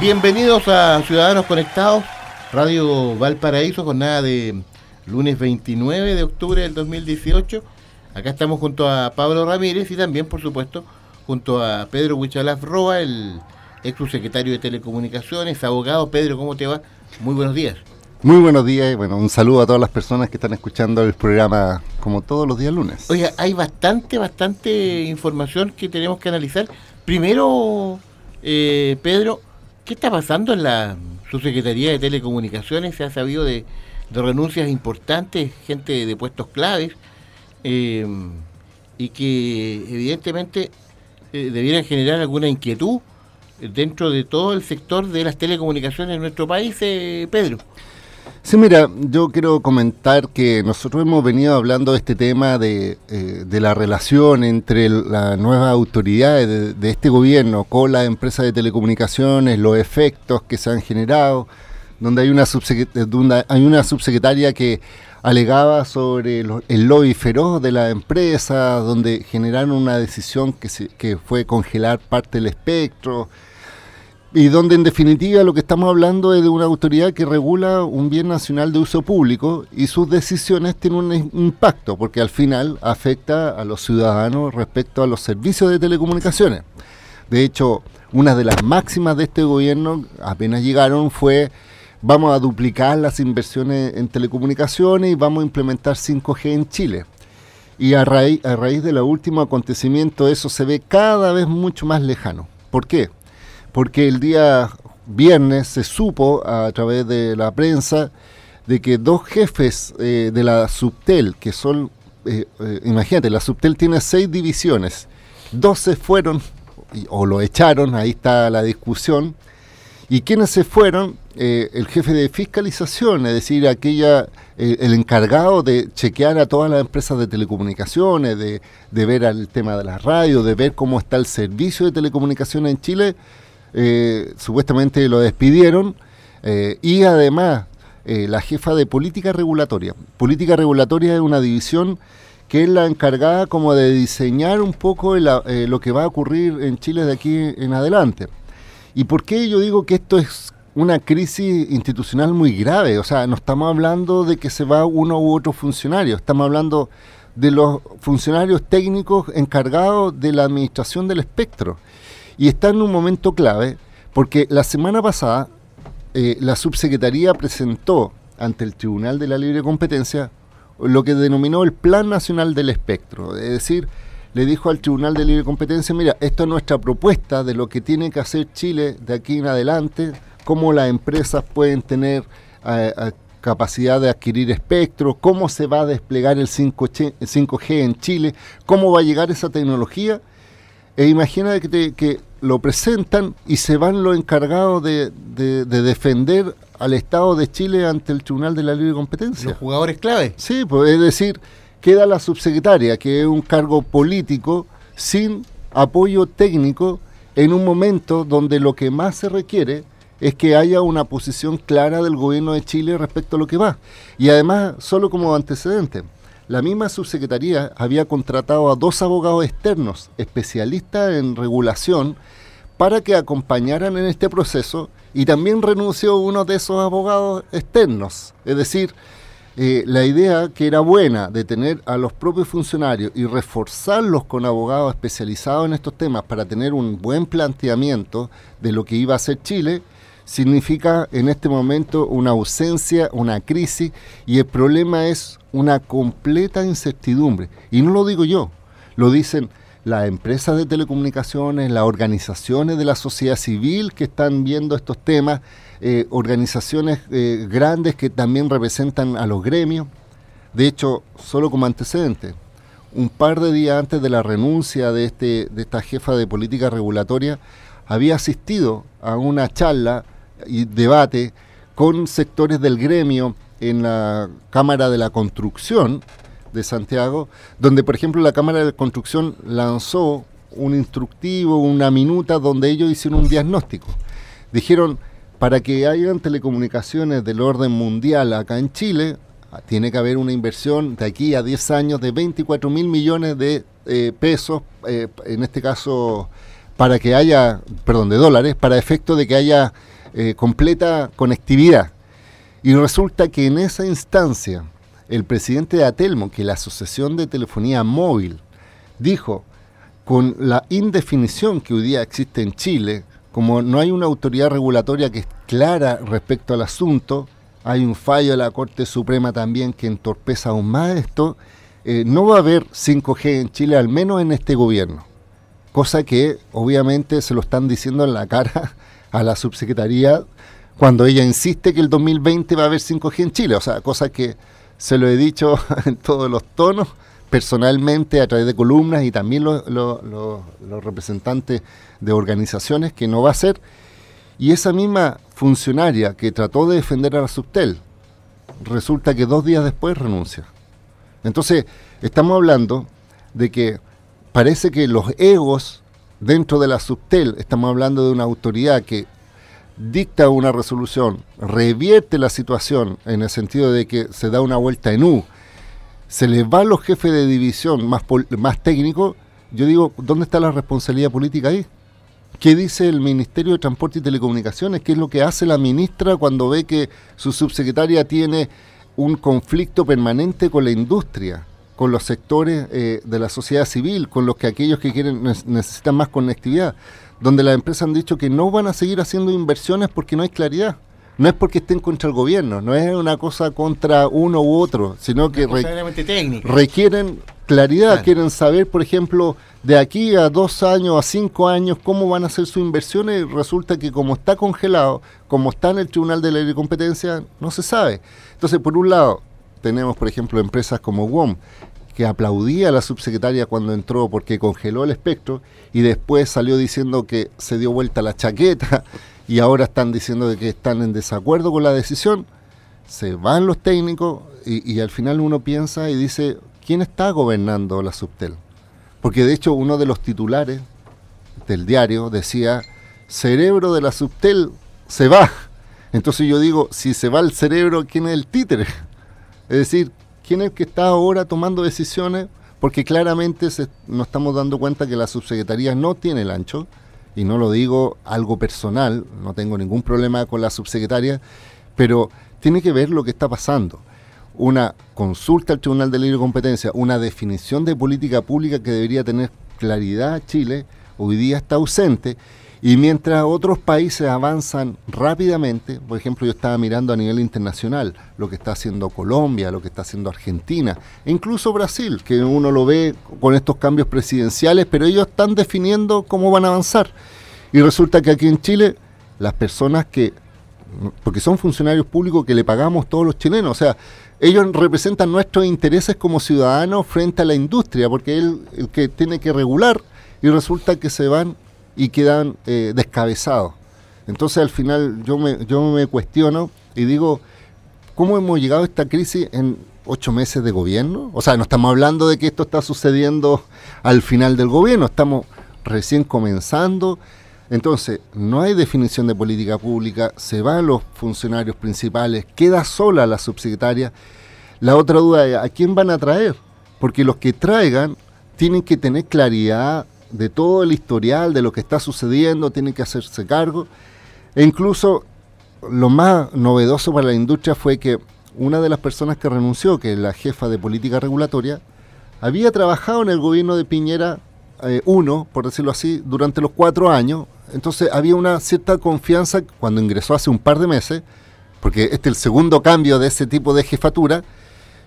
Bienvenidos a Ciudadanos Conectados, Radio Valparaíso, jornada de lunes 29 de octubre del 2018. Acá estamos junto a Pablo Ramírez y también, por supuesto, junto a Pedro Huichalaf Roa, el ex subsecretario de Telecomunicaciones, abogado. Pedro, ¿cómo te va? Muy buenos días. Muy buenos días y bueno, un saludo a todas las personas que están escuchando el programa como todos los días lunes. Oiga, hay bastante, bastante información que tenemos que analizar. Primero, eh, Pedro, ¿qué está pasando en la subsecretaría de Telecomunicaciones? Se ha sabido de, renuncias importantes, gente de puestos claves, eh, y que evidentemente eh, debieran generar alguna inquietud dentro de todo el sector de las telecomunicaciones en nuestro país, Pedro. Sí, mira, yo quiero comentar que nosotros hemos venido hablando de este tema de, eh, la relación entre las nuevas autoridades de, este gobierno con las empresas de telecomunicaciones, los efectos que se han generado, donde hay una, donde hay una subsecretaria que alegaba sobre el lobby feroz de la empresa, donde generaron una decisión que, que fue congelar parte del espectro, y donde en definitiva lo que estamos hablando es de una autoridad que regula un bien nacional de uso público y sus decisiones tienen un impacto porque al final afecta a los ciudadanos respecto a los servicios de telecomunicaciones. De hecho, una de las máximas de este gobierno apenas llegaron fue vamos a duplicar las inversiones en telecomunicaciones y vamos a implementar 5G en Chile. Y a raíz, a raíz de los últimos acontecimientos eso se ve cada vez mucho más lejano. ¿Por qué? Porque el día viernes se supo a través de la prensa de que dos jefes eh, de la Subtel, que son, eh, eh, imagínate, la Subtel tiene seis divisiones, dos se fueron o lo echaron, ahí está la discusión, y quienes se fueron, el jefe de fiscalización, es decir, aquella, el encargado de chequear a todas las empresas de telecomunicaciones, de, de ver el tema de la radio, de ver cómo está el servicio de telecomunicaciones en Chile, eh, supuestamente lo despidieron eh, y además eh, la jefa de política regulatoria. Política regulatoria es una división que es la encargada como de diseñar un poco lo que va a ocurrir en Chile de aquí en adelante. ¿Y por qué yo digo que esto es una crisis institucional muy grave? O sea, no estamos hablando de que se va uno u otro funcionario, estamos hablando de los funcionarios técnicos encargados de la administración del espectro. Y está en un momento clave porque la semana pasada eh, la subsecretaría presentó ante el Tribunal de la Libre Competencia lo que denominó el Plan Nacional del Espectro. Es decir, le dijo al Tribunal de Libre Competencia, mira, esto es nuestra propuesta de lo que tiene que hacer Chile de aquí en adelante, cómo las empresas pueden tener eh, eh, capacidad de adquirir espectro, cómo se va a desplegar el 5G, el 5G en Chile, cómo va a llegar esa tecnología. E imagina que, que lo presentan y se van los encargados de, defender al Estado de Chile ante el Tribunal de la Libre Competencia. Los jugadores clave. Sí, pues es decir, queda la subsecretaria, que es un cargo político sin apoyo técnico en un momento donde lo que más se requiere es que haya una posición clara del gobierno de Chile respecto a lo que va. Y además, solo como antecedente, la misma subsecretaría había contratado a dos abogados externos, especialistas en regulación, para que acompañaran en este proceso y también renunció uno de esos abogados externos. Es decir, eh, la idea que era buena de tener a los propios funcionarios y reforzarlos con abogados especializados en estos temas para tener un buen planteamiento de lo que iba a hacer Chile, significa en este momento una ausencia, una crisis, y el problema es una completa incertidumbre. Y no lo digo yo, lo dicen las empresas de telecomunicaciones, las organizaciones de la sociedad civil que están viendo estos temas, eh, organizaciones eh, grandes que también representan a los gremios. De hecho, solo como antecedente, un par de días antes de la renuncia de, este, de esta jefa de política regulatoria, había asistido a una charla y debate con sectores del gremio en la Cámara de la Construcción de Santiago, donde por ejemplo la Cámara de la Construcción lanzó un instructivo, una minuta donde ellos hicieron un diagnóstico. Dijeron, para que hayan telecomunicaciones del orden mundial acá en Chile, tiene que haber una inversión de aquí a 10 años de 24 mil millones de eh, pesos, eh, en este caso para que haya, perdón, de dólares, para efecto de que haya eh, completa conectividad. Y resulta que en esa instancia, el presidente de Atelmo, que la Asociación de Telefonía Móvil, dijo, con la indefinición que hoy día existe en Chile, como no hay una autoridad regulatoria que es clara respecto al asunto, hay un fallo de la Corte Suprema también que entorpeza aún más esto, eh, no va a haber 5G en Chile, al menos en este gobierno. Cosa que obviamente se lo están diciendo en la cara a la subsecretaría cuando ella insiste que el 2020 va a haber 5G en Chile. O sea, cosa que se lo he dicho en todos los tonos, personalmente, a través de columnas y también los, representantes de organizaciones, que no va a ser. Y esa misma funcionaria que trató de defender a la Subtel, resulta que dos días después renuncia. Entonces, estamos hablando de que parece que los egos dentro de la Subtel, estamos hablando de una autoridad que dicta una resolución, revierte la situación en el sentido de que se da una vuelta en U, se les va a los jefes de división más, más técnicos, yo digo, ¿dónde está la responsabilidad política ahí? ¿Qué dice el Ministerio de Transporte y Telecomunicaciones? ¿Qué es lo que hace la ministra cuando ve que su subsecretaria tiene un conflicto permanente con la industria, con los sectores eh, de la sociedad civil, con los que aquellos que quieren necesitan más conectividad? Donde las empresas han dicho que no van a seguir haciendo inversiones porque no hay claridad. No es porque estén contra el gobierno, no es una cosa contra uno u otro, sino que requieren claridad, quieren saber, por ejemplo, de aquí a dos años, a cinco años, cómo van a ser sus inversiones. Y resulta que como está congelado, como está en el Tribunal de Ley de Competencia, no se sabe. Entonces, por un lado, tenemos, por ejemplo, empresas como WOM, que aplaudía a la subsecretaria cuando entró porque congeló el espectro y después salió diciendo que se dio vuelta la chaqueta y ahora están diciendo que están en desacuerdo con la decisión, se van los técnicos y, al final uno piensa y dice, ¿quién está gobernando la Subtel? Porque de hecho uno de los titulares del diario decía, cerebro de la Subtel se va. Entonces yo digo, si se va el cerebro, ¿quién es el títere? Es decir, quién es el que está ahora tomando decisiones, porque claramente se, nos estamos dando cuenta que la subsecretaría no tiene el ancho, y no lo digo algo personal, no tengo ningún problema con la subsecretaria, pero tiene que ver lo que está pasando. Una consulta al Tribunal de Libre Competencia, una definición de política pública que debería tener claridad Chile, hoy día está ausente y mientras otros países avanzan rápidamente, por ejemplo, yo estaba mirando a nivel internacional lo que está haciendo Colombia, lo que está haciendo Argentina, e incluso Brasil, que uno lo ve con estos cambios presidenciales, pero ellos están definiendo cómo van a avanzar. Y resulta que aquí en Chile, las personas que, porque son funcionarios públicos que le pagamos todos los chilenos, o sea, ellos representan nuestros intereses como ciudadanos frente a la industria, porque es el que tiene que regular y resulta que se van y quedan eh, descabezados. Entonces al final yo me, yo me cuestiono y digo, ¿cómo hemos llegado a esta crisis en ocho meses de gobierno? O sea, no estamos hablando de que esto está sucediendo al final del gobierno, estamos recién comenzando. Entonces, no hay definición de política pública, se van los funcionarios principales, queda sola la subsecretaria. La otra duda es, ¿a quién van a traer? Porque los que traigan tienen que tener claridad de todo el historial de lo que está sucediendo, tienen que hacerse cargo. E incluso lo más novedoso para la industria fue que una de las personas que renunció, que es la jefa de política regulatoria, había trabajado en el gobierno de Piñera 1, eh, por decirlo así, durante los cuatro años. Entonces había una cierta confianza cuando ingresó hace un par de meses, porque este es el segundo cambio de ese tipo de jefatura,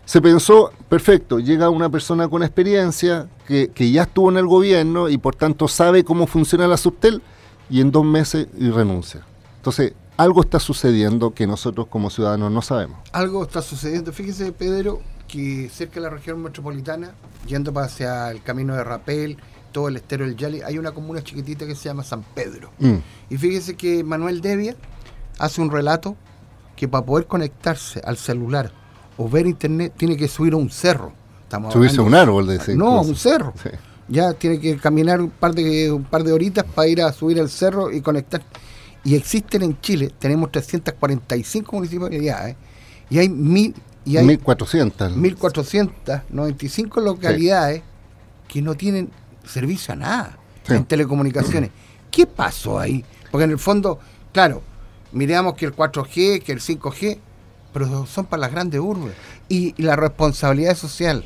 se pensó, perfecto, llega una persona con experiencia que, ya estuvo en el gobierno y por tanto sabe cómo funciona la subtel y en dos meses y renuncia. Entonces, algo está sucediendo que nosotros como ciudadanos no sabemos. Algo está sucediendo. Fíjese, Pedro, que cerca de la región metropolitana, yendo hacia el camino de Rapel, todo el estero del Yali, hay una comuna chiquitita que se llama San Pedro. Mm. Y fíjese que Manuel Devia hace un relato que para poder conectarse al celular o ver internet tiene que subir a un cerro. Estamos Subirse a un árbol, de No, a un cerro. Ya tiene que caminar un par de un par de horitas para ir a subir al cerro y conectar. Y existen en Chile, tenemos 345 municipalidades y hay mil y hay 1400 1495 localidades que no tienen servicio a nada en telecomunicaciones. ¿Qué pasó ahí? Porque en el fondo, claro, miramos que el 4G, que el 5G, pero son para las grandes urbes. Y, la responsabilidad social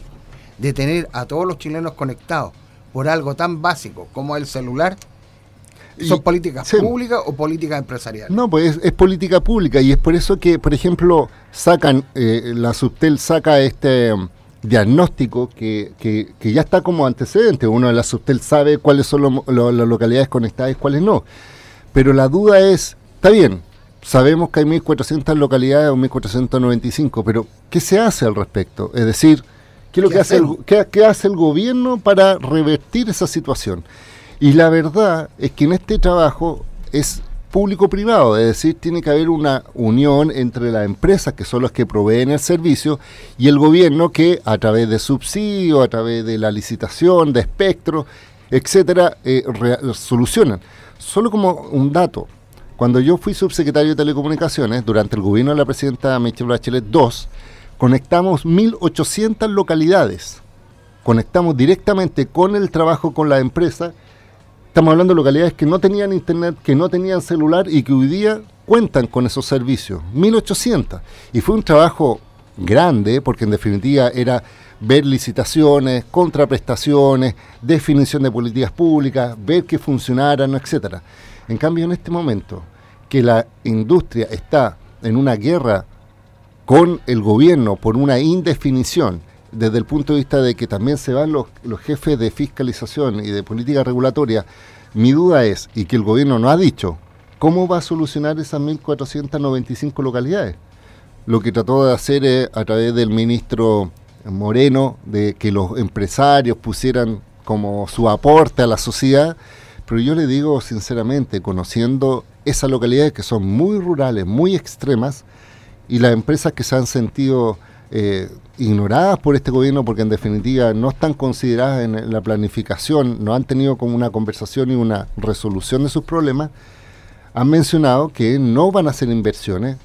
de tener a todos los chilenos conectados por algo tan básico como el celular, ¿Son políticas públicas o políticas empresariales? No, pues es, política pública y es por eso que, por ejemplo, sacan, eh, la Subtel saca este um, diagnóstico que, que, ya está como antecedente. Uno de la Subtel sabe cuáles son las localidades conectadas y cuáles no. Pero la duda es, está bien, sabemos que hay 1.400 localidades o 1.495, pero ¿qué se hace al respecto? Es decir, ¿qué, lo que hace el, qué hace el gobierno para revertir esa situación? Y la verdad es que en este trabajo es público-privado, es decir, tiene que haber una unión entre las empresas, que son las que proveen el servicio, y el gobierno que a través de subsidios, a través de la licitación, de espectro, etcétera, eh, solucionan. Solo como un dato, cuando yo fui subsecretario de Telecomunicaciones, durante el gobierno de la presidenta Michelle Bachelet II, conectamos 1.800 localidades. Conectamos directamente con el trabajo con la empresa Estamos hablando de localidades que no tenían internet, que no tenían celular y que hoy día cuentan con esos servicios. 1800. Y fue un trabajo grande porque en definitiva era ver licitaciones, contraprestaciones, definición de políticas públicas, ver que funcionaran, etcétera. En cambio, en este momento, que la industria está en una guerra con el gobierno por una indefinición, desde el punto de vista de que también se van los, jefes de fiscalización y de política regulatoria, mi duda es, y que el gobierno no ha dicho, ¿cómo va a solucionar esas 1.495 localidades? Lo que trató de hacer es, a través del ministro Moreno, de que los empresarios pusieran como su aporte a la sociedad, pero yo le digo sinceramente, conociendo esas localidades que son muy rurales, muy extremas, y las empresas que se han sentido eh, ignoradas por este gobierno porque en definitiva no están consideradas en la planificación, no han tenido como una conversación y una resolución de sus problemas, han mencionado que no van a hacer inversiones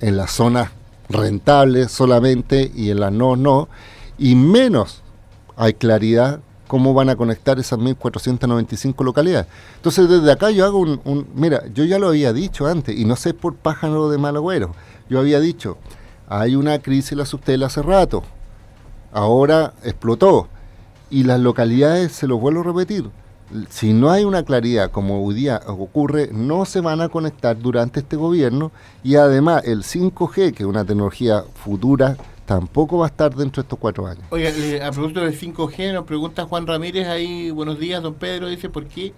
en las zonas rentables solamente y en las no, no, y menos hay claridad cómo van a conectar esas 1.495 localidades. Entonces desde acá yo hago un, Mira, yo ya lo había dicho antes, y no sé por pájaro de mal agüero, yo había dicho, hay una crisis en la Subtel hace rato, ahora explotó, y las localidades, se los vuelvo a repetir, si no hay una claridad como hoy día ocurre, no se van a conectar durante este gobierno y además el 5G, que es una tecnología futura, tampoco va a estar dentro de estos cuatro años. Oiga, a propósito del 5G, nos pregunta Juan Ramírez ahí, buenos días, don Pedro, dice, ¿por qué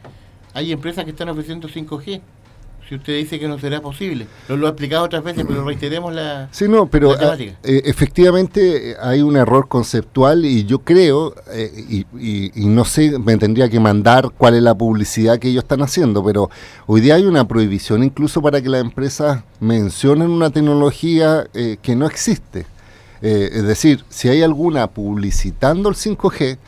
hay empresas que están ofreciendo 5G? si usted dice que no será posible. Lo, ha explicado otras veces, pero reiteremos la. Sí, no, pero ah, eh, efectivamente eh, hay un error conceptual y yo creo, eh, y, no sé, me tendría que mandar cuál es la publicidad que ellos están haciendo, pero hoy día hay una prohibición incluso para que las empresas mencionen una tecnología que no existe. Es decir, si hay alguna publicitando el 5G,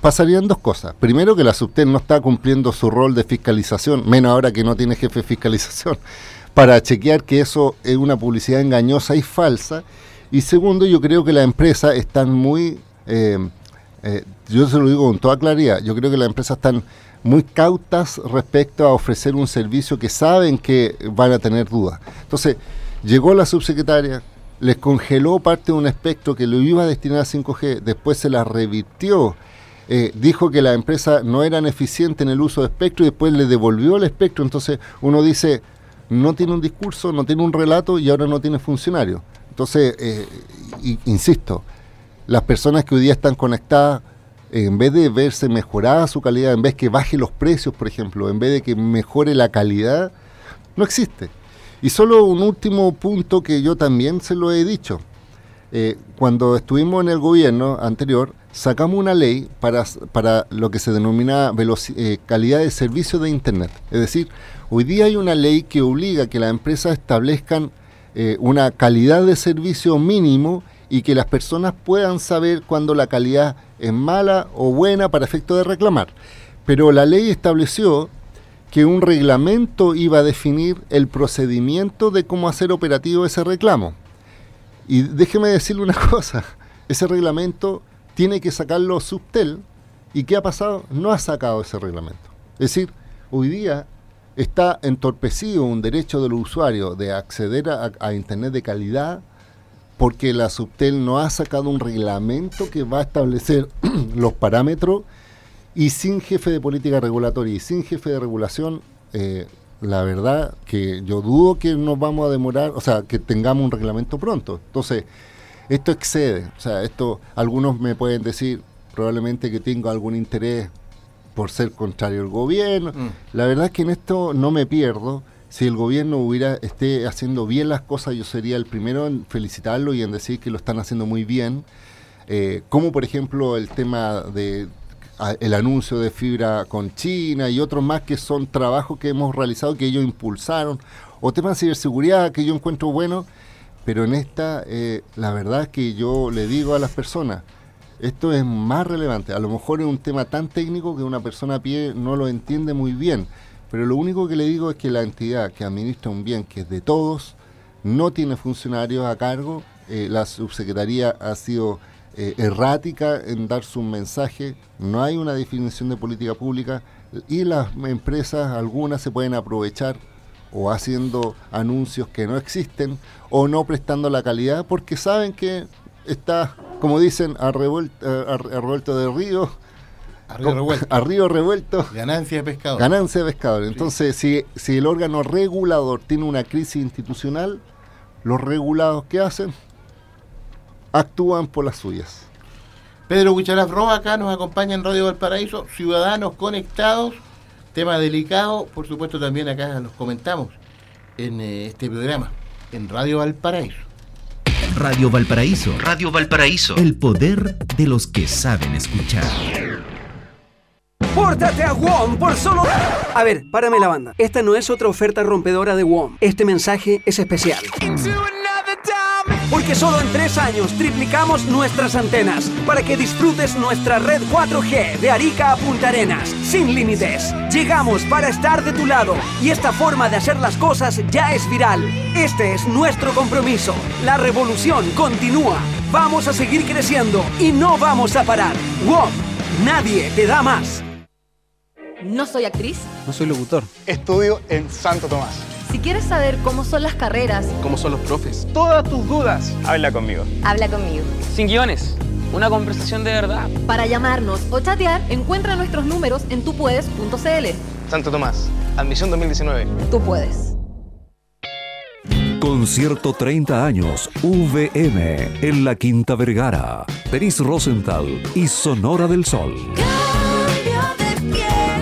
pasarían dos cosas. Primero, que la Subtel no está cumpliendo su rol de fiscalización, menos ahora que no tiene jefe de fiscalización, para chequear que eso es una publicidad engañosa y falsa. Y segundo, yo creo que las empresas están muy, eh, eh, yo se lo digo con toda claridad, yo creo que las empresas están muy cautas respecto a ofrecer un servicio que saben que van a tener dudas. Entonces, llegó la subsecretaria, les congeló parte de un espectro que lo iba a destinar a 5G, después se la revirtió eh, dijo que la empresa no eran eficientes en el uso de espectro y después le devolvió el espectro. Entonces uno dice, no tiene un discurso, no tiene un relato y ahora no tiene funcionario. Entonces, eh, insisto, las personas que hoy día están conectadas, en vez de verse mejorada su calidad, en vez que baje los precios, por ejemplo, en vez de que mejore la calidad, no existe. Y solo un último punto que yo también se lo he dicho. Eh, cuando estuvimos en el gobierno anterior, sacamos una ley para, para lo que se denomina eh, calidad de servicio de Internet. Es decir, hoy día hay una ley que obliga a que las empresas establezcan eh, una calidad de servicio mínimo y que las personas puedan saber cuando la calidad es mala o buena para efecto de reclamar. Pero la ley estableció que un reglamento iba a definir el procedimiento de cómo hacer operativo ese reclamo. Y déjeme decirle una cosa, ese reglamento tiene que sacarlo Subtel y ¿qué ha pasado? No ha sacado ese reglamento. Es decir, hoy día está entorpecido un derecho del usuario de acceder a, Internet de calidad porque la Subtel no ha sacado un reglamento que va a establecer los parámetros y sin jefe de política regulatoria y sin jefe de regulación, eh, la verdad que yo dudo que nos vamos a demorar, o sea, que tengamos un reglamento pronto. Entonces, esto excede, o sea, esto algunos me pueden decir probablemente que tengo algún interés por ser contrario al gobierno. Mm. La verdad es que en esto no me pierdo. Si el gobierno hubiera esté haciendo bien las cosas, yo sería el primero en felicitarlo y en decir que lo están haciendo muy bien. Eh, como por ejemplo el tema de el anuncio de fibra con China y otros más que son trabajos que hemos realizado que ellos impulsaron, o temas de ciberseguridad que yo encuentro bueno, pero en esta, eh, la verdad es que yo le digo a las personas, esto es más relevante, a lo mejor es un tema tan técnico que una persona a pie no lo entiende muy bien, pero lo único que le digo es que la entidad que administra un bien que es de todos, no tiene funcionarios a cargo, eh, la subsecretaría ha sido eh, errática en dar su mensaje, no hay una definición de política pública y las empresas, algunas se pueden aprovechar o haciendo anuncios que no existen o no prestando la calidad porque saben que está, como dicen, a, revuelto, de río. A río, revuelto. Ganancia de pescador. Ganancia de pescador. Entonces, si, si el órgano regulador tiene una crisis institucional, los regulados que hacen actúan por las suyas. Pedro Huichalaf Roa acá nos acompaña en Radio Valparaíso, Ciudadanos Conectados, tema delicado, por supuesto también acá nos comentamos en eh, este programa, en Radio Valparaíso. Radio Valparaíso. Radio Valparaíso. El poder de los que saben escuchar. Pórtate a WOM por solo... A ver, párame la banda. Esta no es otra oferta rompedora de WOM. Este mensaje es especial. Porque solo en tres años triplicamos nuestras antenas para que disfrutes nuestra red 4G de Arica a Punta Arenas, sin límites. Llegamos para estar de tu lado y esta forma de hacer las cosas ya es viral. Este es nuestro compromiso. La revolución continúa. Vamos a seguir creciendo y no vamos a parar. WOM, nadie te da más. No soy actriz. No soy locutor. Estudio en Santo Tomás. Si quieres saber cómo son las carreras, cómo son los profes, todas tus dudas, habla conmigo. Habla conmigo. Sin guiones, una conversación de verdad. Para llamarnos o chatear, encuentra nuestros números en tupuedes.cl. Santo Tomás, admisión 2019. Tú puedes. Concierto 30 años VM en la Quinta Vergara. Denis Rosenthal y Sonora del Sol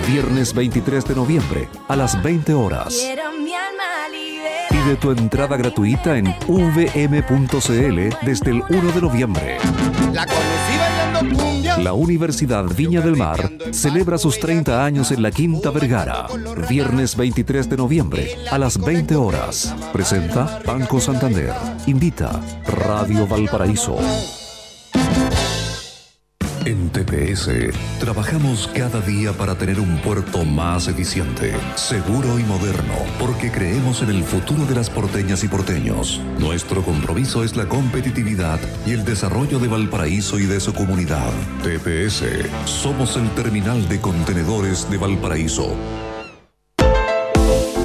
viernes 23 de noviembre a las 20 horas. Pide tu entrada gratuita en vm.cl desde el 1 de noviembre. La Universidad Viña del Mar celebra sus 30 años en la Quinta Vergara. Viernes 23 de noviembre a las 20 horas. Presenta Banco Santander. Invita Radio Valparaíso. En TPS trabajamos cada día para tener un puerto más eficiente, seguro y moderno, porque creemos en el futuro de las porteñas y porteños. Nuestro compromiso es la competitividad y el desarrollo de Valparaíso y de su comunidad. TPS, somos el terminal de contenedores de Valparaíso.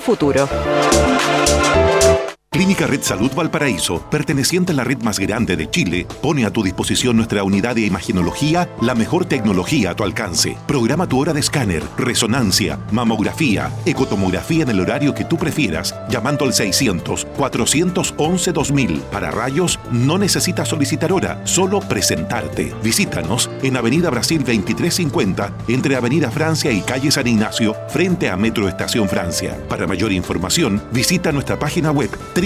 futuro. Clínica Red Salud Valparaíso, perteneciente a la red más grande de Chile, pone a tu disposición nuestra unidad de imaginología, la mejor tecnología a tu alcance. Programa tu hora de escáner, resonancia, mamografía, ecotomografía en el horario que tú prefieras, llamando al 600-411-2000. Para rayos, no necesitas solicitar hora, solo presentarte. Visítanos en Avenida Brasil 2350, entre Avenida Francia y Calle San Ignacio, frente a Metro Estación Francia. Para mayor información, visita nuestra página web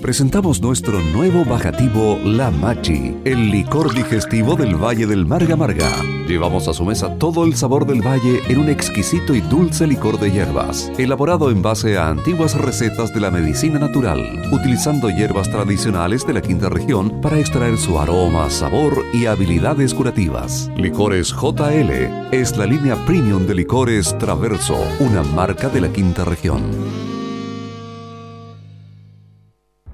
Presentamos nuestro nuevo bajativo La Machi, el licor digestivo del Valle del Marga Marga. Llevamos a su mesa todo el sabor del valle en un exquisito y dulce licor de hierbas, elaborado en base a antiguas recetas de la medicina natural, utilizando hierbas tradicionales de la quinta región para extraer su aroma, sabor y habilidades curativas. Licores JL es la línea premium de licores Traverso, una marca de la quinta región.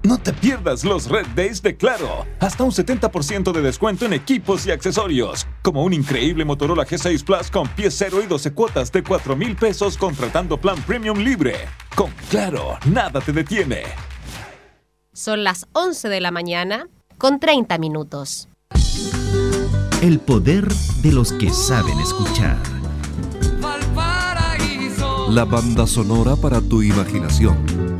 No te pierdas los Red Days de Claro. Hasta un 70% de descuento en equipos y accesorios. Como un increíble Motorola G6 Plus con pie cero y 12 cuotas de 4 mil pesos contratando plan premium libre. Con Claro, nada te detiene. Son las 11 de la mañana con 30 minutos. El poder de los que saben escuchar. La banda sonora para tu imaginación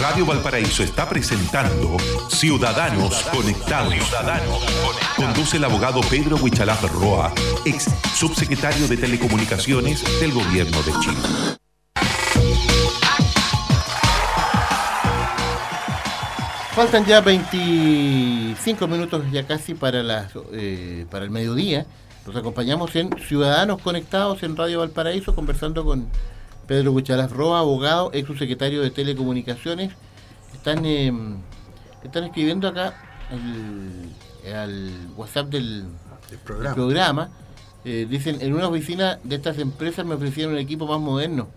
Radio Valparaíso está presentando Ciudadanos Conectados. Conduce el abogado Pedro Huichalaf Roa, ex subsecretario de Telecomunicaciones del Gobierno de Chile. Faltan ya 25 minutos ya casi eh, para el mediodía. Nos acompañamos en Ciudadanos Conectados en Radio Valparaíso conversando con Pedro Huichalaf Roa, abogado, ex subsecretario de Telecomunicaciones. Están, eh, están escribiendo acá al WhatsApp del, programa. Eh, dicen, en una oficina de estas empresas me ofrecieron un equipo más moderno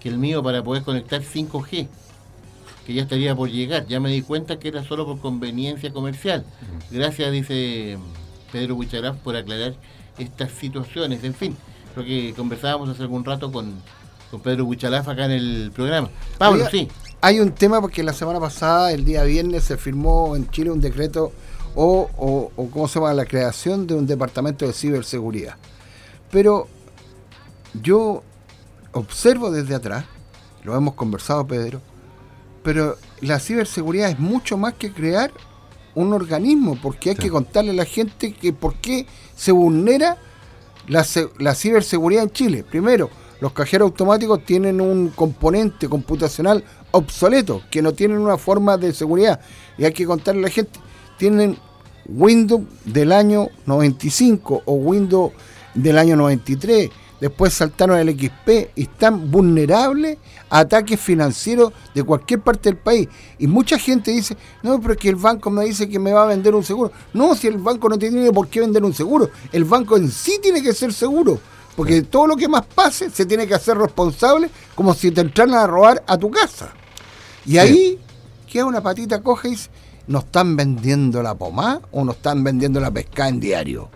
que el mío para poder conectar 5G, que ya estaría por llegar. Ya me di cuenta que era solo por conveniencia comercial. Gracias, dice Pedro Huichalaf, por aclarar estas situaciones. En fin, lo que conversábamos hace algún rato con con Pedro Huichalaf acá en el programa. Pablo, sí. Hay un tema porque la semana pasada, el día viernes, se firmó en Chile un decreto o, o, ¿cómo se llama? La creación de un departamento de ciberseguridad. Pero yo observo desde atrás, lo hemos conversado Pedro, pero la ciberseguridad es mucho más que crear un organismo, porque hay que contarle a la gente que por qué se vulnera la, la ciberseguridad en Chile. Primero, los cajeros automáticos tienen un componente computacional obsoleto, que no tienen una forma de seguridad. Y hay que contarle a la gente, tienen Windows del año 95 o Windows del año 93. Después saltaron al XP y están vulnerables a ataques financieros de cualquier parte del país. Y mucha gente dice, no, pero es que el banco me dice que me va a vender un seguro. No, si el banco no tiene por qué vender un seguro, el banco en sí tiene que ser seguro. Porque todo lo que más pase se tiene que hacer responsable como si te entraran a robar a tu casa. Y ahí queda una patita coja y dice, ¿nos están vendiendo la pomá o nos están vendiendo la pesca en diario?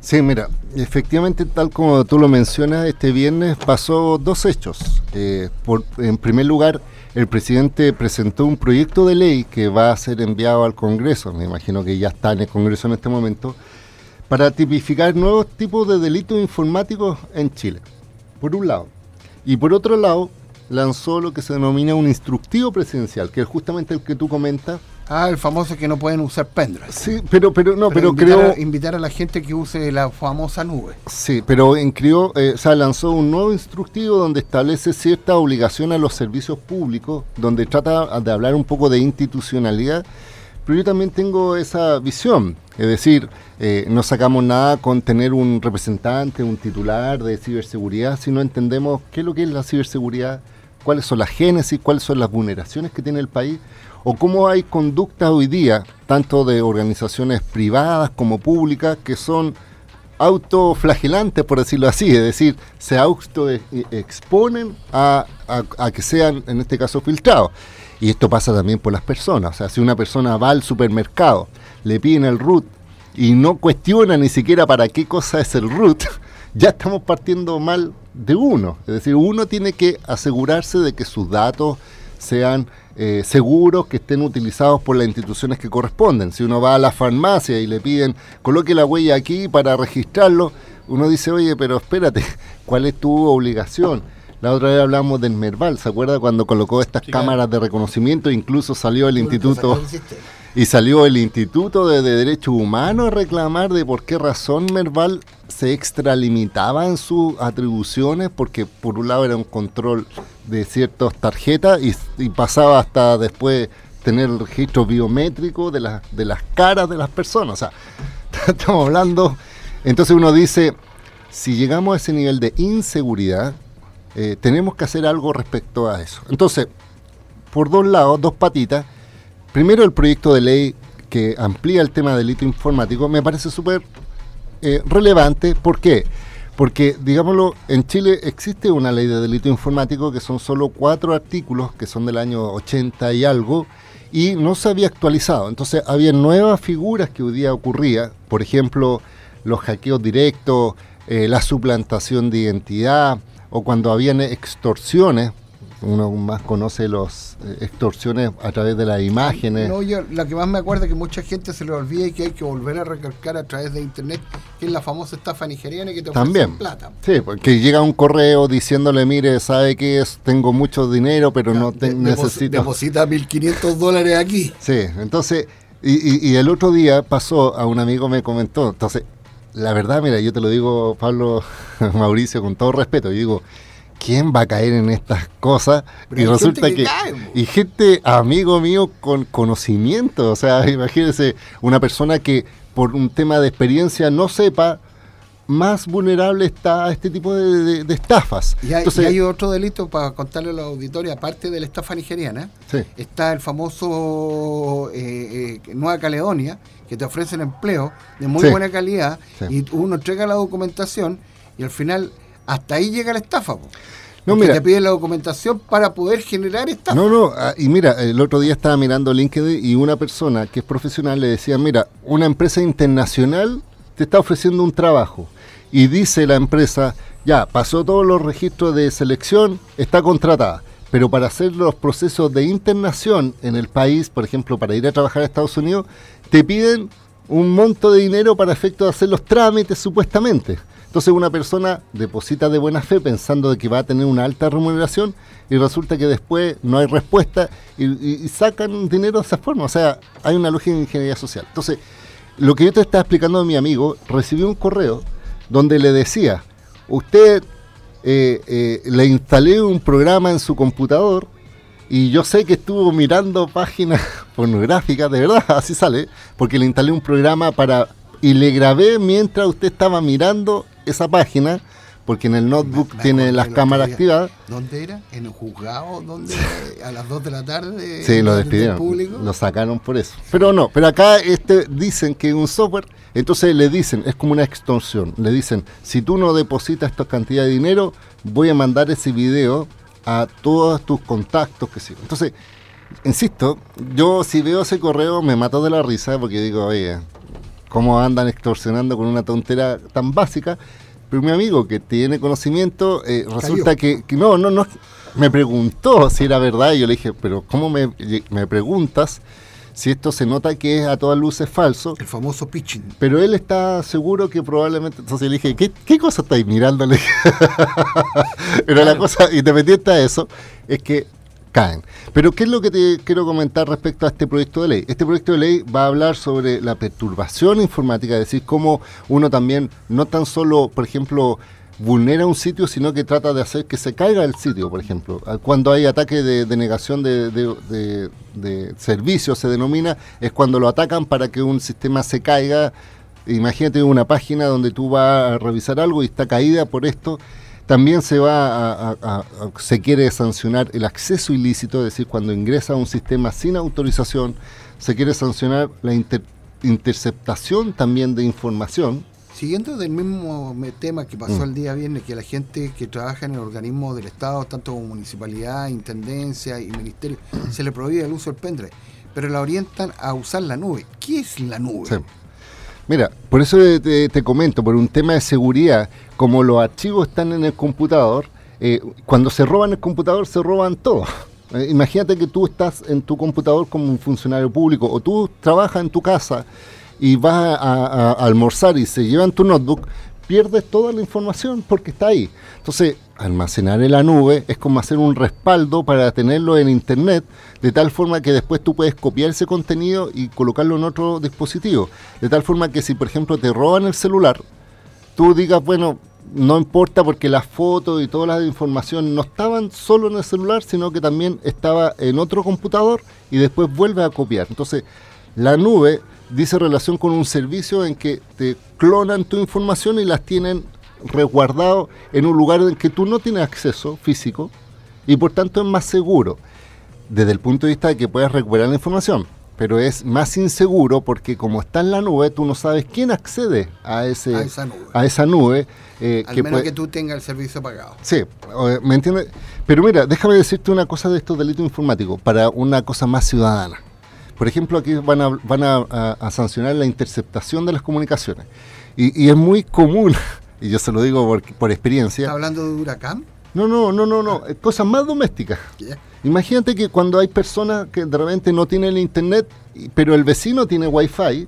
Sí, mira, efectivamente, tal como tú lo mencionas, este viernes pasó dos hechos. Eh, por, en primer lugar, el presidente presentó un proyecto de ley que va a ser enviado al Congreso, me imagino que ya está en el Congreso en este momento, para tipificar nuevos tipos de delitos informáticos en Chile, por un lado. Y por otro lado, lanzó lo que se denomina un instructivo presidencial, que es justamente el que tú comentas. Ah, el famoso que no pueden usar pendrive. Sí, pero, pero no, pero, invitar creo... A, invitar a la gente que use la famosa nube. Sí, pero en eh, o sea, lanzó un nuevo instructivo donde establece cierta obligación a los servicios públicos, donde trata de hablar un poco de institucionalidad pero yo también tengo esa visión, es decir, eh, no sacamos nada con tener un representante, un titular de ciberseguridad, si no entendemos qué es lo que es la ciberseguridad, cuáles son las génesis, cuáles son las vulneraciones que tiene el país, o cómo hay conductas hoy día, tanto de organizaciones privadas como públicas, que son autoflagelantes, por decirlo así, es decir, se autoexponen a, que sean, en este caso, filtrados. Y esto pasa también por las personas. O sea, si una persona va al supermercado, le piden el root y no cuestiona ni siquiera para qué cosa es el root, ya estamos partiendo mal de uno. Es decir, uno tiene que asegurarse de que sus datos sean eh, seguros, que estén utilizados por las instituciones que corresponden. Si uno va a la farmacia y le piden, coloque la huella aquí para registrarlo, uno dice, oye, pero espérate, ¿cuál es tu obligación? La otra vez hablamos del Merval, ¿se acuerda cuando colocó estas cámaras de reconocimiento? Incluso salió el instituto y salió el Instituto de, Derechos Humanos a reclamar de por qué razón Merval se extralimitaba en sus atribuciones, porque por un lado era un control de ciertas tarjetas y, pasaba hasta después tener el registro biométrico de, las de las caras de las personas. O sea, estamos hablando. Entonces uno dice, si llegamos a ese nivel de inseguridad, eh, tenemos que hacer algo respecto a eso. Entonces, por dos lados, dos patitas. Primero, el proyecto de ley que amplía el tema del delito informático me parece súper eh, relevante. ¿Por qué? Porque, digámoslo, en Chile existe una ley de delito informático que son solo cuatro artículos, que son del año 80 y algo, y no se había actualizado. Entonces, había nuevas figuras que hoy día ocurría, por ejemplo, los hackeos directos, eh, la suplantación de identidad, o cuando habían extorsiones, uno más conoce las eh, extorsiones a través de las imágenes. No, yo lo que más me acuerdo es que mucha gente se le olvida y que hay que volver a recalcar a través de internet, que es la famosa estafa nigeriana que te También. plata. Sí, porque llega un correo diciéndole, mire, sabe que es, tengo mucho dinero, pero no te, De- necesito. Deposita 1.500 dólares aquí. Sí, entonces, y, y- y el otro día pasó, a un amigo me comentó, entonces, la verdad, mira, yo te lo digo, Pablo, Mauricio, con todo respeto, yo digo, ¿quién va a caer en estas cosas? Pero y resulta que, que cae, y gente, amigo mío, con conocimiento, o sea, imagínense, una persona que por un tema de experiencia no sepa, más vulnerable está a este tipo de, de- de estafas. Y hay, Entonces, y hay otro delito para contarle a los auditores, aparte de la estafa nigeriana, sí. está el famoso eh, eh, Nueva Caledonia, que te ofrecen empleo de muy Sí. buena calidad Sí. y uno entrega la documentación y al final hasta ahí llega la estafa. po. No, mira. te piden la documentación para poder generar estafa. No, no, ah, y mira, el otro día estaba mirando LinkedIn y una persona que es profesional le decía, mira, una empresa internacional te está ofreciendo un trabajo y dice la empresa, ya, pasó todos los registros de selección, está contratada, pero para hacer los procesos de internación en el país, por ejemplo, para ir a trabajar a Estados Unidos, te piden un monto de dinero para efecto de hacer los trámites supuestamente. Entonces una persona deposita de buena fe pensando de que va a tener una alta remuneración y resulta que después no hay respuesta y, sacan dinero de esa forma. O sea, hay una lógica de ingeniería social. Entonces, lo que yo te estaba explicando a mi amigo, recibí un correo donde le decía, usted eh, eh, le instalé un programa en su computador y yo sé que estuvo mirando páginas pornográficas, de verdad, así sale, porque le instalé un programa para y le grabé mientras usted estaba mirando esa página, porque en el notebook Me tiene las cámaras activadas. ¿Dónde era? ¿En el juzgado? ¿Dónde? a las 2 de la tarde. Sí, lo despidieron, público. lo sacaron por eso. Pero no, pero acá este dicen que un software, entonces le dicen, es como una extorsión, le dicen, si tú no depositas esta cantidad de dinero, voy a mandar ese video a todos tus contactos que sí. Entonces, insisto, yo si veo ese correo me mato de la risa porque digo, oye, cómo andan extorsionando con una tontera tan básica. Pero mi amigo que tiene conocimiento, eh, resulta que, que no, no, no, me preguntó si era verdad y yo le dije, pero ¿cómo me, me preguntas si esto se nota que es a todas luces falso? El famoso pitching. Pero él está seguro que probablemente, entonces le dije, ¿qué, qué cosa estáis mirando? Le dije. pero la cosa, independiente a eso, es que caen. Pero ¿qué es lo que te quiero comentar respecto a este proyecto de ley? Este proyecto de ley va a hablar sobre la perturbación informática, es decir, cómo uno también no tan solo, por ejemplo, vulnera un sitio, sino que trata de hacer que se caiga el sitio, por ejemplo. Ah, Cuando hay ataque de de, de, de, de servicio, se denomina, es cuando lo atacan para que un sistema se caiga. Imagínate una página donde tú vas a revisar algo y está caída por esto. También se va a, se quiere sancionar el acceso ilícito, es decir, cuando ingresa a un sistema sin autorización, se quiere sancionar la inter- interceptación también de información. Siguiendo del mismo tema que pasó Mm. el día viernes, que la gente que trabaja en el organismo del Estado, tanto como municipalidad, intendencia y ministerio, se le prohíbe el uso del pendrive, pero la orientan a usar la nube. ¿Qué es la nube? Sí. Mira, por eso te, te comento, por un tema de seguridad, como los archivos están en el computador, eh, cuando se roban el computador se roban todo. Eh, imagínate que tú estás en tu computador como un funcionario público o tú trabajas en tu casa y vas a, almorzar y se llevan tu notebook, pierdes toda la información porque está ahí. Entonces, almacenar en la nube es como hacer un respaldo para tenerlo en internet, de tal forma que después tú puedes copiar ese contenido y colocarlo en otro dispositivo. De tal forma que si, por ejemplo, te roban el celular, tú digas, bueno, no importa porque las fotos y toda la información no estaban solo en el celular, sino que también estaba en otro computador y después vuelve a copiar. Entonces, la nube dice relación con un servicio en que te clonan tu información y las tienen resguardado en un lugar en que tú no tienes acceso físico y por tanto es más seguro desde el punto de vista de que puedes recuperar la información, pero es más inseguro porque como está en la nube, tú no sabes quién accede a, ese, A esa nube. a esa nube, eh, Al que menos puede- que tú tengas el servicio pagado. Sí, ¿me entiendes? Pero mira, déjame decirte una cosa de estos delitos informáticos, para una cosa más ciudadana. Por ejemplo, aquí van a, van a, a- a sancionar la interceptación de las comunicaciones. Y, y es muy común, y yo se lo digo por, por experiencia, ¿Está hablando de huracán? No, no, no, no, no. Cosas más domésticas. Imagínate que cuando hay personas que de repente no tienen internet, pero el vecino tiene wifi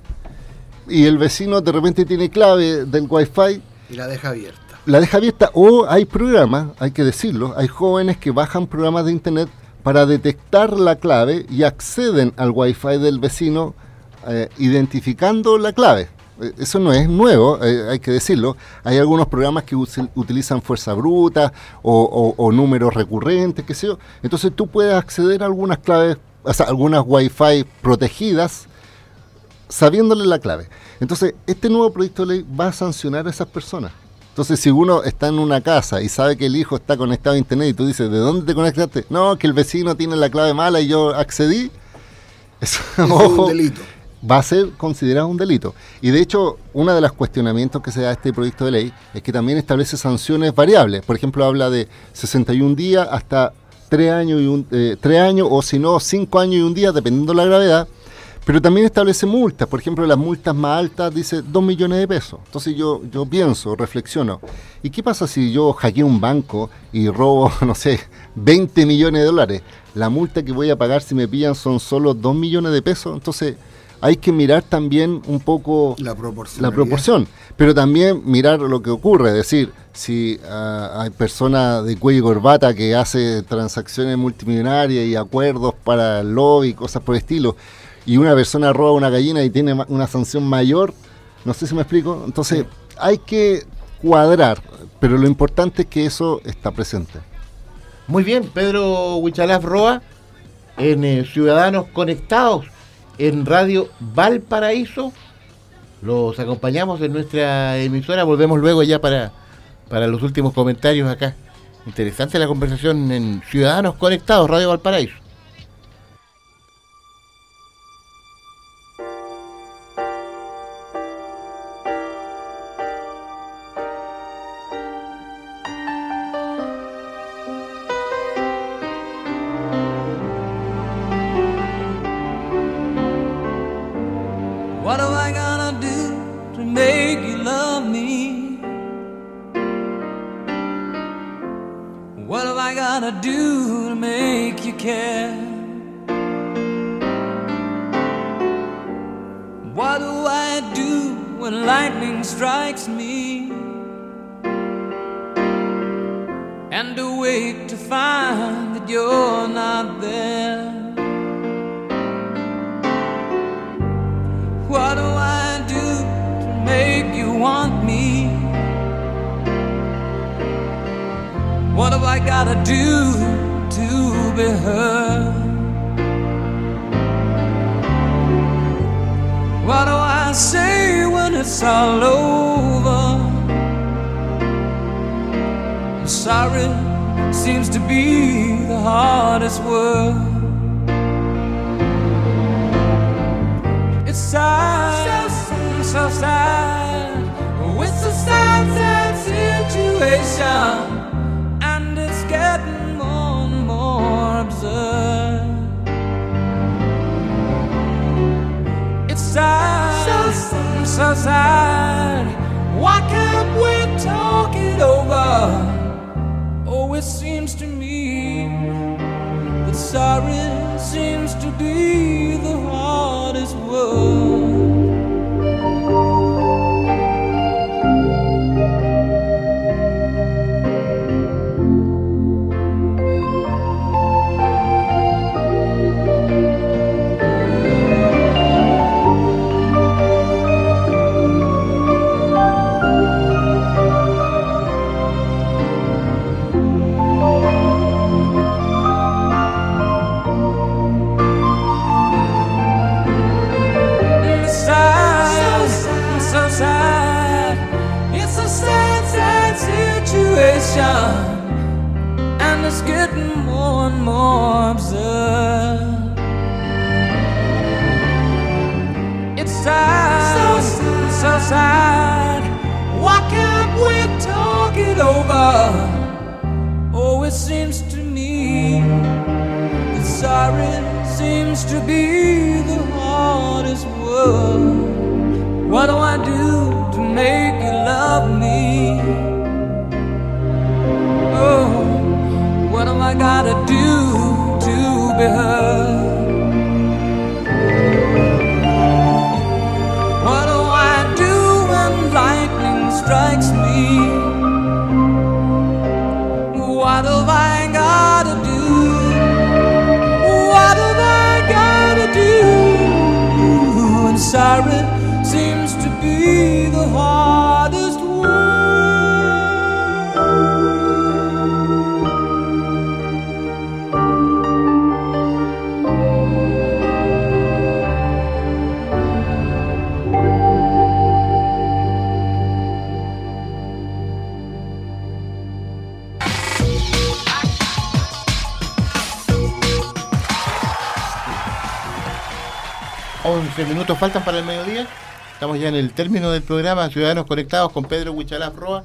y el vecino de repente tiene clave del wifi. Y la deja abierta. La deja abierta o hay programas, hay que decirlo, hay jóvenes que bajan programas de internet para detectar la clave y acceden al wifi del vecino eh, identificando la clave. Eh, eso no es nuevo, eh, hay que decirlo. Hay algunos programas que utilizan fuerza bruta o, números recurrentes, qué sé yo. Entonces tú puedes acceder a algunas claves, o sea, algunas Wi-Fi protegidas sabiéndole la clave. Entonces, este nuevo proyecto de ley va a sancionar a esas personas. Entonces, si uno está en una casa y sabe que el hijo está conectado a internet y tú dices, ¿de dónde te conectaste? No, que el vecino tiene la clave mala y yo accedí. Eso, es un delito va a ser considerado un delito. Y de hecho, uno de los cuestionamientos que se da a este proyecto de ley es que también establece sanciones variables. Por ejemplo, habla de 61 días hasta 3 años, y un, eh, años o si no, 5 años y un día, dependiendo de la gravedad. Pero también establece multas. Por ejemplo, las multas más altas dice 2 millones de pesos. Entonces yo, yo pienso, reflexiono. ¿Y qué pasa si yo hackeo un banco y robo, no sé, 20 millones de dólares? La multa que voy a pagar si me pillan son solo 2 millones de pesos. Entonces hay que mirar también un poco la, la proporción, pero también mirar lo que ocurre, es decir, si ah, hay personas de cuello y corbata que hace transacciones multimillonarias y acuerdos para lobby, cosas por el estilo, y una persona roba una gallina y tiene una sanción mayor, no sé si me explico, entonces hay que cuadrar, pero lo importante es que eso está presente. Muy bien, Pedro Huichalaf Roa, en eh, Ciudadanos Conectados en Radio Valparaíso. Los acompañamos en nuestra emisora. Volvemos luego ya para, para los últimos comentarios acá. Interesante la conversación en Ciudadanos Conectados, Radio Valparaíso. so. Why can't we talk it over? Oh, it seems to me that sorry seems to be the hardest word. Gotta do to be heard? 11 minutos faltan para el mediodía. Estamos ya en el término del programa Ciudadanos Conectados con Pedro Huichalaf Roa.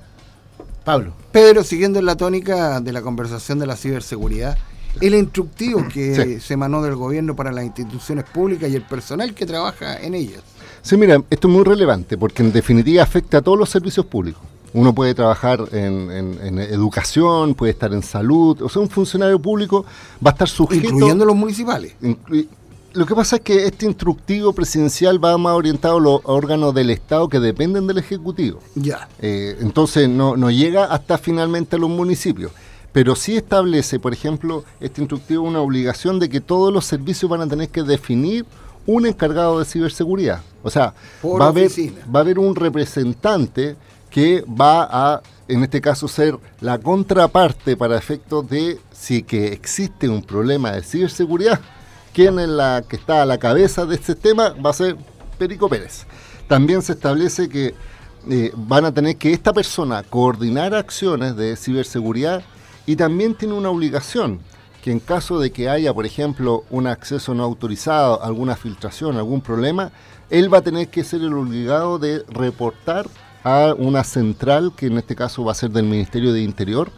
Pablo. Pedro, siguiendo en la tónica de la conversación de la ciberseguridad, el instructivo que se emanó del gobierno para las instituciones públicas y el personal que trabaja en ellas. Sí, mira, esto es muy relevante porque en definitiva afecta a todos los servicios públicos. Uno puede trabajar en, educación, puede estar en salud, o sea, un funcionario público va a estar sujeto... Incluyendo los municipales. Inclu lo que pasa es que este instructivo presidencial va más orientado a los órganos del Estado que dependen del Ejecutivo. Ya. Eh, entonces no, no llega hasta finalmente a los municipios. Pero sí establece, por ejemplo, este instructivo una obligación de que todos los servicios van a tener que definir un encargado de ciberseguridad. O sea, Por va a, haber, va a haber un representante que va a, en este caso, ser la contraparte para efectos de si que existe un problema de ciberseguridad, quien es la que está a la cabeza de este tema va a ser Perico Pérez. También se establece que eh, van a tener que esta persona coordinar acciones de ciberseguridad y también tiene una obligación que en caso de que haya, por ejemplo, un acceso no autorizado, alguna filtración, algún problema, él va a tener que ser el obligado de reportar a una central, que en este caso va a ser del Ministerio de Interior,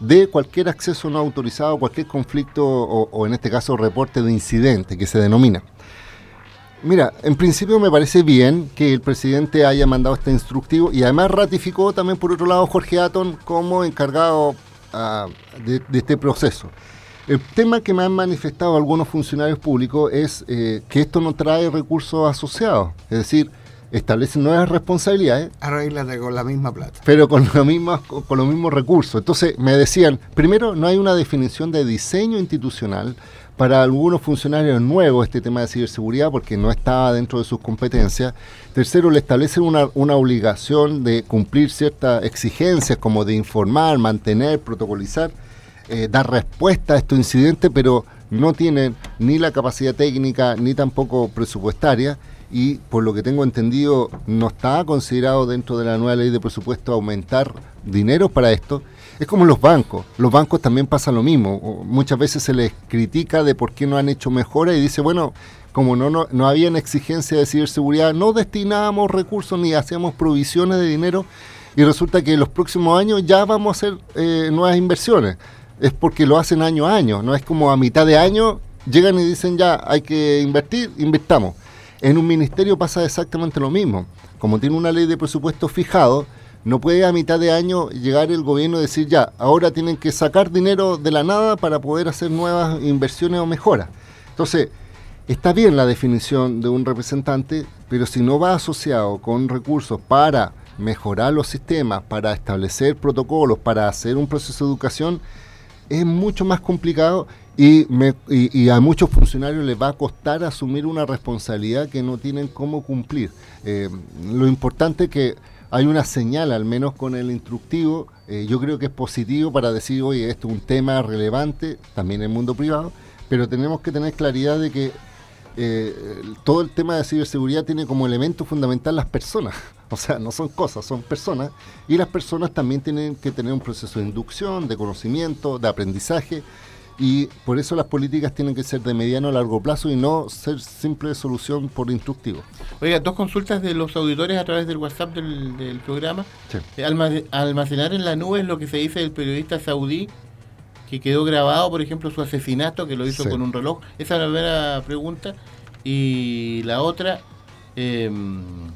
de cualquier acceso no autorizado, cualquier conflicto o, en este caso reporte de incidente que se denomina. Mira, en principio me parece bien que el presidente haya mandado este instructivo y además ratificó también por otro lado Jorge Aton como encargado ah, de, de este proceso. El tema que me han manifestado algunos funcionarios públicos es eh, que esto no trae recursos asociados, es decir, establece nuevas responsabilidades, Arréglate con la misma plata. pero con, los mismos, con, con los mismos recursos. Entonces me decían, primero, no hay una definición de diseño institucional para algunos funcionarios nuevos este tema de ciberseguridad porque no estaba dentro de sus competencias. Tercero, le establecen una, una obligación de cumplir ciertas exigencias como de informar, mantener, protocolizar, eh, dar respuesta a estos incidentes, pero no tienen ni la capacidad técnica ni tampoco presupuestaria y por lo que tengo entendido no está considerado dentro de la nueva ley de presupuesto aumentar dinero para esto. Es como los bancos, los bancos también pasa lo mismo, muchas veces se les critica de por qué no han hecho mejoras y dice, bueno, como no, no, no habían exigencia de ciberseguridad, no destinábamos recursos ni hacíamos provisiones de dinero y resulta que en los próximos años ya vamos a hacer eh, nuevas inversiones. Es porque lo hacen año a año, no es como a mitad de año llegan y dicen ya hay que invertir, invertamos. En un ministerio pasa exactamente lo mismo. Como tiene una ley de presupuesto fijado, no puede a mitad de año llegar el gobierno y decir ya, ahora tienen que sacar dinero de la nada para poder hacer nuevas inversiones o mejoras. Entonces, está bien la definición de un representante, pero si no va asociado con recursos para mejorar los sistemas, para establecer protocolos, para hacer un proceso de educación, es mucho más complicado y, me- y- a muchos funcionarios les va a costar asumir una responsabilidad que no tienen cómo cumplir. Eh, lo importante es que hay una señal, al menos con el instructivo, eh, yo creo que es positivo para decir, oye, esto es un tema relevante, también en el mundo privado, pero tenemos que tener claridad de que eh, todo el tema de ciberseguridad tiene como elemento fundamental las personas. O sea, no son cosas, son personas. Y las personas también tienen que tener un proceso de inducción, de conocimiento, de aprendizaje. Y por eso las políticas tienen que ser de mediano a largo plazo y no ser simple solución por instructivo. Oiga, dos consultas de los auditores a través del WhatsApp del, del programa. Sí. Eh, alma- Almacenar en la nube es lo que se dice del periodista saudí que quedó grabado, por ejemplo, su asesinato, que lo hizo Sí. con un reloj. Esa es la primera pregunta. Y la otra, eh,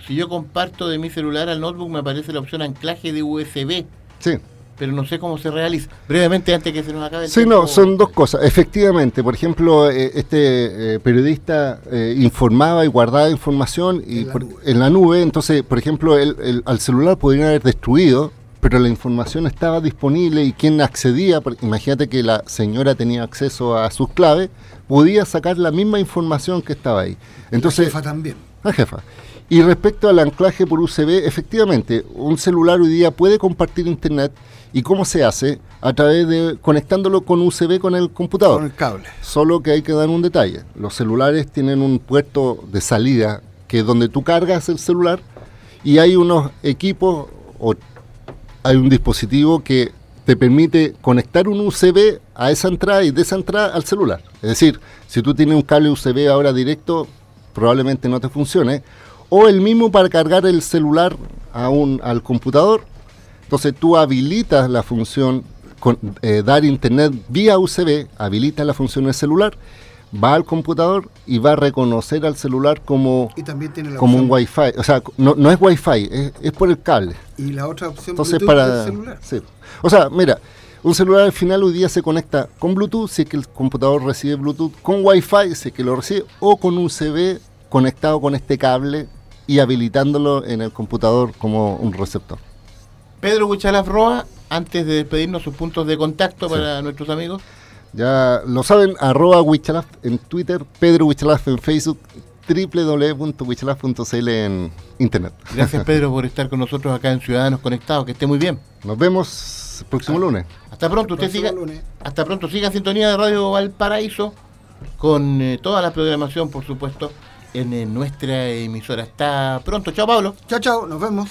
si yo comparto de mi celular al notebook, me aparece la opción anclaje de USB. Sí. Pero no sé cómo se realiza. Brevemente, antes que se nos acabe el Sí, tiempo. no, son dos cosas. Efectivamente, por ejemplo, eh, este eh, periodista eh, informaba y guardaba información y En la por- nube. en la nube, entonces, por ejemplo, el, el- al celular podrían haber destruido, pero la información estaba disponible y quien accedía, imagínate que la señora tenía acceso a sus claves, podía sacar la misma información que estaba ahí. Entonces, la jefa también. la jefa. Y respecto al anclaje por USB, efectivamente, un celular hoy día puede compartir internet. ¿Y cómo se hace? A través de conectándolo con USB con el computador. Con el cable. Solo que hay que dar un detalle. Los celulares tienen un puerto de salida que es donde tú cargas el celular y hay unos equipos o hay un dispositivo que te permite conectar un USB a esa entrada y de esa entrada al celular. Es decir, si tú tienes un cable USB ahora directo, probablemente no te funcione. O el mismo para cargar el celular a un, al computador. Entonces tú habilitas la función con, eh, dar internet vía USB, habilitas la función del celular, va al computador y va a reconocer al celular como, Y también tiene la como un Wi-Fi. O sea, no, no es Wi-Fi, es, es por el cable. Y la otra opción Entonces Bluetooth para... del celular. sí. O sea, mira, un celular al final hoy día se conecta con Bluetooth si es que el computador recibe Bluetooth, con Wi-Fi si es que lo recibe, o con USB conectado con este cable y habilitándolo en el computador como un receptor. Pedro Huichalaf Roa, antes de despedirnos, sus puntos de contacto para nuestros amigos. Ya lo saben, arroba Wichalaf en Twitter, Pedro Wichalaf en Facebook, www.wichalaf.cl en internet. Gracias, Pedro, por estar con nosotros acá en Ciudadanos Conectados. Que esté muy bien. Nos vemos el próximo lunes. Hasta pronto, usted siga. lunes. Hasta pronto, siga en sintonía de Radio Valparaíso con eh, toda la programación, por supuesto, en, eh, nuestra emisora. Hasta pronto, chao Pablo. Chao, chao, nos vemos.